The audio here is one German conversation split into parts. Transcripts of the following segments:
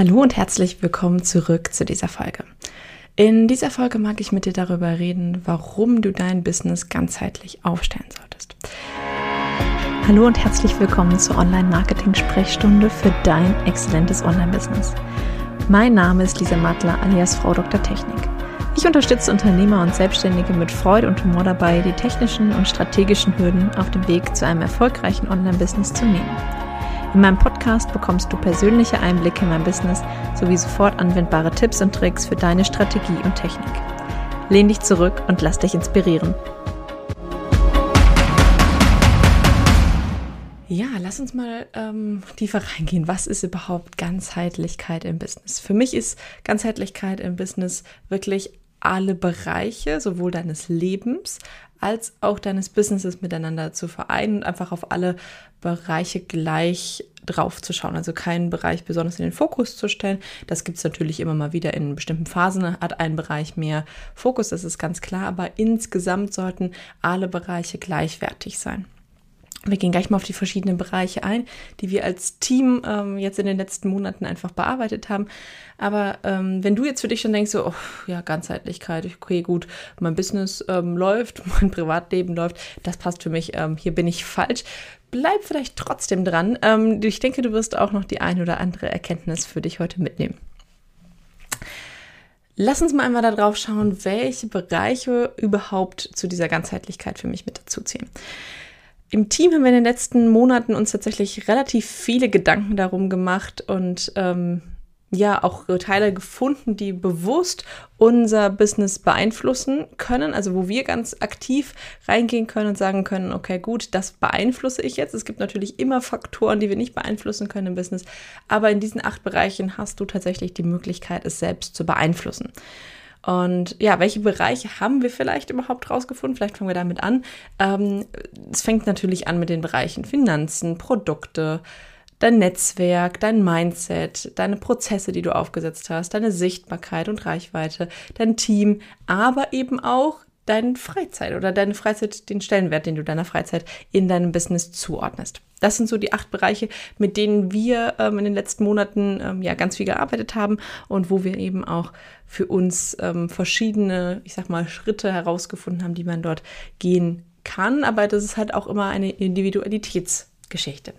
Hallo und herzlich willkommen zurück zu dieser Folge. In dieser Folge mag ich mit dir darüber reden, warum du dein Business ganzheitlich aufstellen solltest. Hallo und herzlich willkommen zur Online-Marketing-Sprechstunde für dein exzellentes Online-Business. Mein Name ist Lisa Mattler alias Frau Dr. Technik. Ich unterstütze Unternehmer und Selbstständige mit Freude und Humor dabei, die technischen und strategischen Hürden auf dem Weg zu einem erfolgreichen Online-Business zu nehmen. In meinem Podcast bekommst du persönliche Einblicke in mein Business sowie sofort anwendbare Tipps und Tricks für deine Strategie und Technik. Lehn dich zurück und lass dich inspirieren. Ja, lass uns mal ähm, tiefer reingehen. Was ist überhaupt Ganzheitlichkeit im Business? Für mich ist Ganzheitlichkeit im Business wirklich alle Bereiche, sowohl deines Lebens als auch deines Businesses miteinander zu vereinen und einfach auf alle Bereiche gleich drauf zu schauen. Also keinen Bereich besonders in den Fokus zu stellen. Das gibt es natürlich immer mal wieder in bestimmten Phasen, hat ein Bereich mehr Fokus, das ist ganz klar, aber insgesamt sollten alle Bereiche gleichwertig sein. Wir gehen gleich mal auf die verschiedenen Bereiche ein, die wir als Team ähm, jetzt in den letzten Monaten einfach bearbeitet haben. Aber ähm, wenn du jetzt für dich schon denkst, so, oh, ja, Ganzheitlichkeit, okay, gut, mein Business ähm, läuft, mein Privatleben läuft, das passt für mich, ähm, hier bin ich falsch. Bleib vielleicht trotzdem dran. Ähm, ich denke, du wirst auch noch die ein oder andere Erkenntnis für dich heute mitnehmen. Lass uns mal einmal darauf schauen, welche Bereiche überhaupt zu dieser Ganzheitlichkeit für mich mit dazu zählen. Im Team haben wir in den letzten Monaten uns tatsächlich relativ viele Gedanken darum gemacht und ähm, ja auch Teile gefunden, die bewusst unser Business beeinflussen können, also wo wir ganz aktiv reingehen können und sagen können, okay, gut, das beeinflusse ich jetzt. Es gibt natürlich immer Faktoren, die wir nicht beeinflussen können im Business, aber in diesen acht Bereichen hast du tatsächlich die Möglichkeit, es selbst zu beeinflussen. Und ja, welche Bereiche haben wir vielleicht überhaupt rausgefunden? Vielleicht fangen wir damit an. Ähm, es fängt natürlich an mit den Bereichen Finanzen, Produkte, dein Netzwerk, dein Mindset, deine Prozesse, die du aufgesetzt hast, deine Sichtbarkeit und Reichweite, dein Team, aber eben auch deine Freizeit oder deine Freizeit, den Stellenwert, den du deiner Freizeit in deinem Business zuordnest. Das sind so die acht Bereiche, mit denen wir ähm, in den letzten Monaten ähm, ja ganz viel gearbeitet haben und wo wir eben auch für uns ähm, verschiedene, ich sag mal, Schritte herausgefunden haben, die man dort gehen kann. Aber das ist halt auch immer eine Individualitätsgeschichte.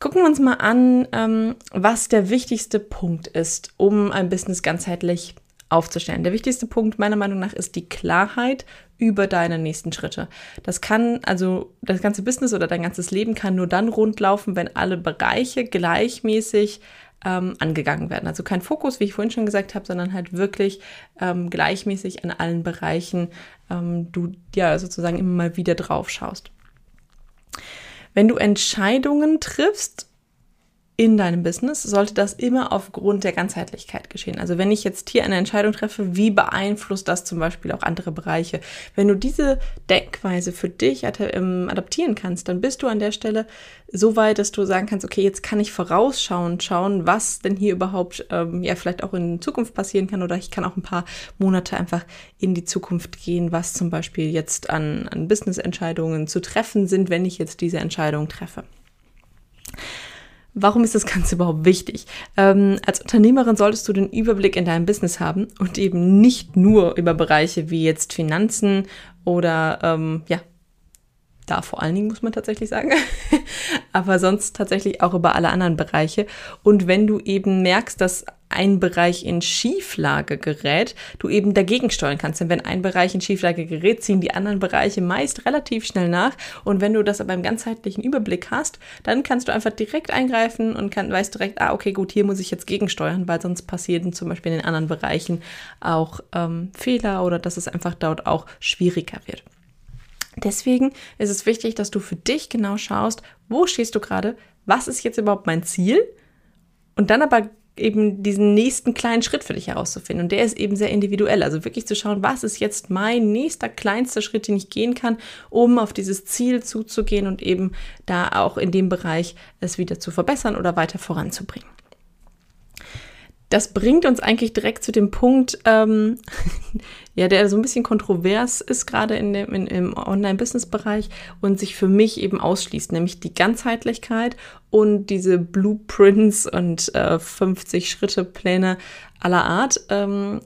Gucken wir uns mal an, ähm, was der wichtigste Punkt ist, um ein Business ganzheitlich aufzustellen. Der wichtigste Punkt meiner Meinung nach ist die Klarheit über deine nächsten Schritte. Das kann also das ganze Business oder dein ganzes Leben kann nur dann rundlaufen, wenn alle Bereiche gleichmäßig ähm, angegangen werden. Also kein Fokus, wie ich vorhin schon gesagt habe, sondern halt wirklich ähm, gleichmäßig an allen Bereichen ähm, du ja sozusagen immer mal wieder drauf schaust. Wenn du Entscheidungen triffst, in deinem Business sollte das immer aufgrund der Ganzheitlichkeit geschehen. Also wenn ich jetzt hier eine Entscheidung treffe, wie beeinflusst das zum Beispiel auch andere Bereiche? Wenn du diese Denkweise für dich ähm, adaptieren kannst, dann bist du an der Stelle so weit, dass du sagen kannst, okay, jetzt kann ich vorausschauen, schauen, was denn hier überhaupt ähm, ja vielleicht auch in Zukunft passieren kann oder ich kann auch ein paar Monate einfach in die Zukunft gehen, was zum Beispiel jetzt an, an Business-Entscheidungen zu treffen sind, wenn ich jetzt diese Entscheidung treffe. Warum ist das Ganze überhaupt wichtig? Ähm, als Unternehmerin solltest du den Überblick in deinem Business haben und eben nicht nur über Bereiche wie jetzt Finanzen oder ähm, ja, da vor allen Dingen muss man tatsächlich sagen, aber sonst tatsächlich auch über alle anderen Bereiche. Und wenn du eben merkst, dass ein Bereich in Schieflage gerät, du eben dagegen steuern kannst. Denn wenn ein Bereich in Schieflage gerät, ziehen die anderen Bereiche meist relativ schnell nach. Und wenn du das aber im ganzheitlichen Überblick hast, dann kannst du einfach direkt eingreifen und kann, weißt direkt, ah, okay, gut, hier muss ich jetzt gegensteuern, weil sonst passieren zum Beispiel in den anderen Bereichen auch ähm, Fehler oder dass es einfach dort auch schwieriger wird. Deswegen ist es wichtig, dass du für dich genau schaust, wo stehst du gerade, was ist jetzt überhaupt mein Ziel und dann aber eben diesen nächsten kleinen Schritt für dich herauszufinden. Und der ist eben sehr individuell. Also wirklich zu schauen, was ist jetzt mein nächster kleinster Schritt, den ich gehen kann, um auf dieses Ziel zuzugehen und eben da auch in dem Bereich es wieder zu verbessern oder weiter voranzubringen. Das bringt uns eigentlich direkt zu dem Punkt, ähm, ja, der so ein bisschen kontrovers ist, gerade in dem, in, im Online-Business-Bereich und sich für mich eben ausschließt, nämlich die Ganzheitlichkeit und diese Blueprints und äh, 50-Schritte-Pläne aller Art. Ähm,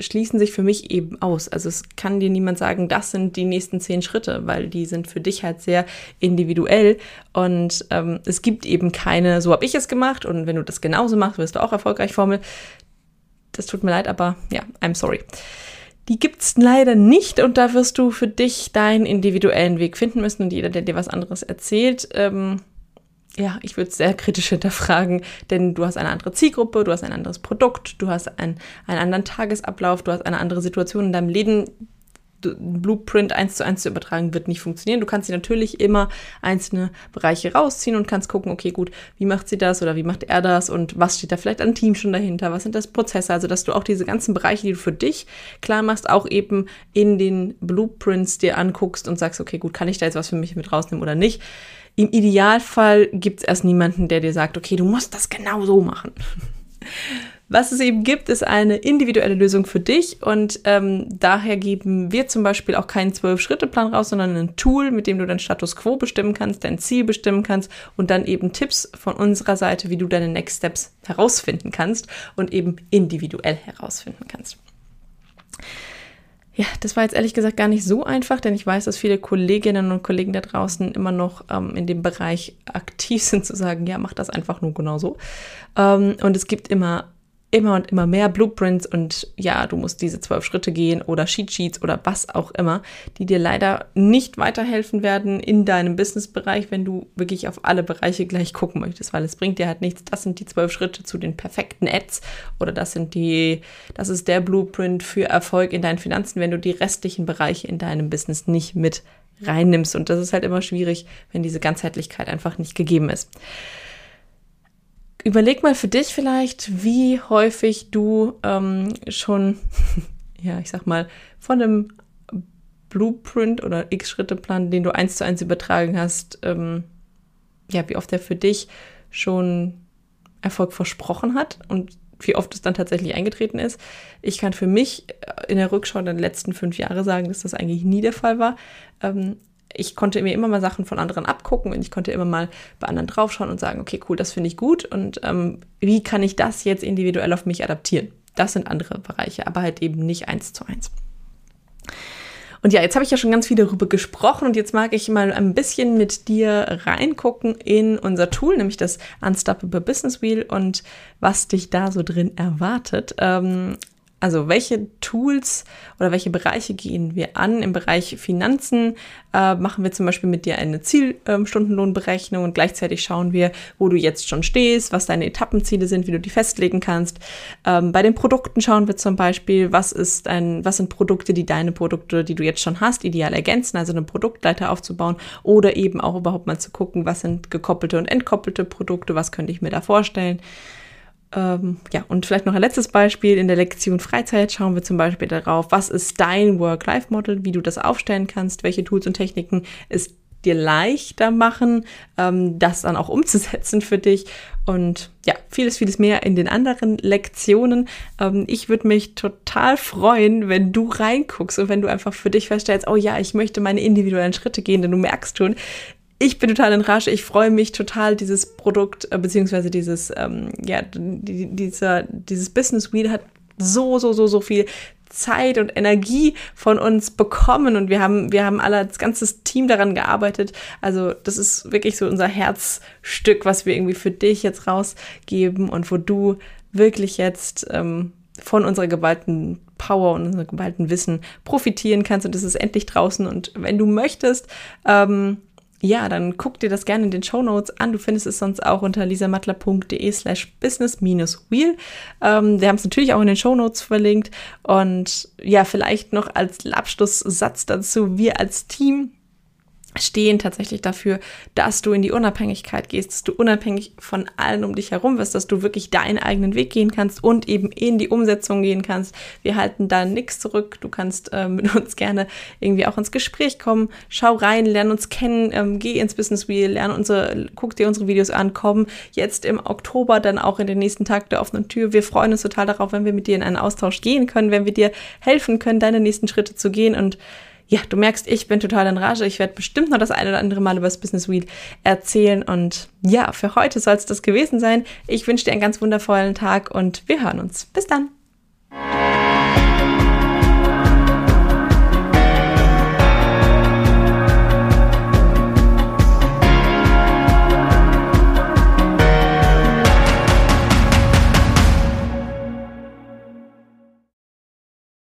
schließen sich für mich eben aus. Also es kann dir niemand sagen, das sind die nächsten zehn Schritte, weil die sind für dich halt sehr individuell und ähm, es gibt eben keine, so habe ich es gemacht und wenn du das genauso machst, wirst du auch erfolgreich Formel. Das tut mir leid, aber ja, I'm sorry. Die gibt's leider nicht und da wirst du für dich deinen individuellen Weg finden müssen und jeder, der dir was anderes erzählt, ähm, ja, ich würde es sehr kritisch hinterfragen, denn du hast eine andere Zielgruppe, du hast ein anderes Produkt, du hast ein, einen anderen Tagesablauf, du hast eine andere Situation in deinem Leben. Blueprint eins zu eins zu übertragen wird nicht funktionieren. Du kannst dir natürlich immer einzelne Bereiche rausziehen und kannst gucken, okay, gut, wie macht sie das oder wie macht er das und was steht da vielleicht an Team schon dahinter, was sind das Prozesse, also dass du auch diese ganzen Bereiche, die du für dich klar machst, auch eben in den Blueprints dir anguckst und sagst, okay, gut, kann ich da jetzt was für mich mit rausnehmen oder nicht. Im Idealfall gibt es erst niemanden, der dir sagt, okay, du musst das genau so machen. Was es eben gibt, ist eine individuelle Lösung für dich und ähm, daher geben wir zum Beispiel auch keinen Zwölf-Schritte-Plan raus, sondern ein Tool, mit dem du dein Status Quo bestimmen kannst, dein Ziel bestimmen kannst und dann eben Tipps von unserer Seite, wie du deine Next Steps herausfinden kannst und eben individuell herausfinden kannst. Ja, das war jetzt ehrlich gesagt gar nicht so einfach, denn ich weiß, dass viele Kolleginnen und Kollegen da draußen immer noch ähm, in dem Bereich aktiv sind, zu sagen, ja, mach das einfach nur genauso. Ähm, und es gibt immer immer und immer mehr Blueprints und ja, du musst diese zwölf Schritte gehen oder Cheat Sheets oder was auch immer, die dir leider nicht weiterhelfen werden in deinem Businessbereich, wenn du wirklich auf alle Bereiche gleich gucken möchtest, weil es bringt dir halt nichts. Das sind die zwölf Schritte zu den perfekten Ads oder das sind die, das ist der Blueprint für Erfolg in deinen Finanzen, wenn du die restlichen Bereiche in deinem Business nicht mit reinnimmst. Und das ist halt immer schwierig, wenn diese Ganzheitlichkeit einfach nicht gegeben ist. Überleg mal für dich vielleicht, wie häufig du ähm, schon, ja, ich sag mal, von einem Blueprint oder X-Schritte-Plan, den du eins zu eins übertragen hast, ähm, ja, wie oft er für dich schon Erfolg versprochen hat und wie oft es dann tatsächlich eingetreten ist. Ich kann für mich in der Rückschau der letzten fünf Jahre sagen, dass das eigentlich nie der Fall war. Ähm, ich konnte mir immer mal Sachen von anderen abgucken und ich konnte immer mal bei anderen draufschauen und sagen, okay, cool, das finde ich gut und ähm, wie kann ich das jetzt individuell auf mich adaptieren? Das sind andere Bereiche, aber halt eben nicht eins zu eins. Und ja, jetzt habe ich ja schon ganz viel darüber gesprochen und jetzt mag ich mal ein bisschen mit dir reingucken in unser Tool, nämlich das Unstoppable Business Wheel und was dich da so drin erwartet. Ähm, also welche Tools oder welche Bereiche gehen wir an? Im Bereich Finanzen äh, machen wir zum Beispiel mit dir eine Zielstundenlohnberechnung und gleichzeitig schauen wir, wo du jetzt schon stehst, was deine Etappenziele sind, wie du die festlegen kannst. Ähm, bei den Produkten schauen wir zum Beispiel, was ist ein, was sind Produkte, die deine Produkte, die du jetzt schon hast, ideal ergänzen, also eine Produktleiter aufzubauen oder eben auch überhaupt mal zu gucken, was sind gekoppelte und entkoppelte Produkte, was könnte ich mir da vorstellen. Ähm, ja, und vielleicht noch ein letztes Beispiel. In der Lektion Freizeit schauen wir zum Beispiel darauf, was ist dein Work-Life-Model, wie du das aufstellen kannst, welche Tools und Techniken es dir leichter machen, ähm, das dann auch umzusetzen für dich. Und ja, vieles, vieles mehr in den anderen Lektionen. Ähm, ich würde mich total freuen, wenn du reinguckst und wenn du einfach für dich feststellst, oh ja, ich möchte meine individuellen Schritte gehen, denn du merkst schon, ich bin total in Rage. Ich freue mich total, dieses Produkt, äh, beziehungsweise dieses, ähm, ja, die, dieser, dieses Business Wheel hat so, so, so, so viel Zeit und Energie von uns bekommen und wir haben, wir haben alle als ganzes Team daran gearbeitet. Also das ist wirklich so unser Herzstück, was wir irgendwie für dich jetzt rausgeben und wo du wirklich jetzt ähm, von unserer geballten Power und unserem geballten Wissen profitieren kannst und es ist endlich draußen und wenn du möchtest, ähm, ja, dann guck dir das gerne in den Show Notes an. Du findest es sonst auch unter lisamattler.de slash business-wheel. Ähm, wir haben es natürlich auch in den Show Notes verlinkt. Und ja, vielleicht noch als Abschlusssatz dazu, wir als Team stehen tatsächlich dafür, dass du in die Unabhängigkeit gehst, dass du unabhängig von allen um dich herum wirst, dass du wirklich deinen eigenen Weg gehen kannst und eben in die Umsetzung gehen kannst. Wir halten da nichts zurück. Du kannst äh, mit uns gerne irgendwie auch ins Gespräch kommen. Schau rein, lern uns kennen, ähm, geh ins Business Wheel, lern unsere, guck dir unsere Videos an, komm jetzt im Oktober dann auch in den nächsten Tag der offenen Tür. Wir freuen uns total darauf, wenn wir mit dir in einen Austausch gehen können, wenn wir dir helfen können, deine nächsten Schritte zu gehen und ja, du merkst, ich bin total in Rage. Ich werde bestimmt noch das eine oder andere Mal über das Business Wheel erzählen. Und ja, für heute soll es das gewesen sein. Ich wünsche dir einen ganz wundervollen Tag und wir hören uns. Bis dann.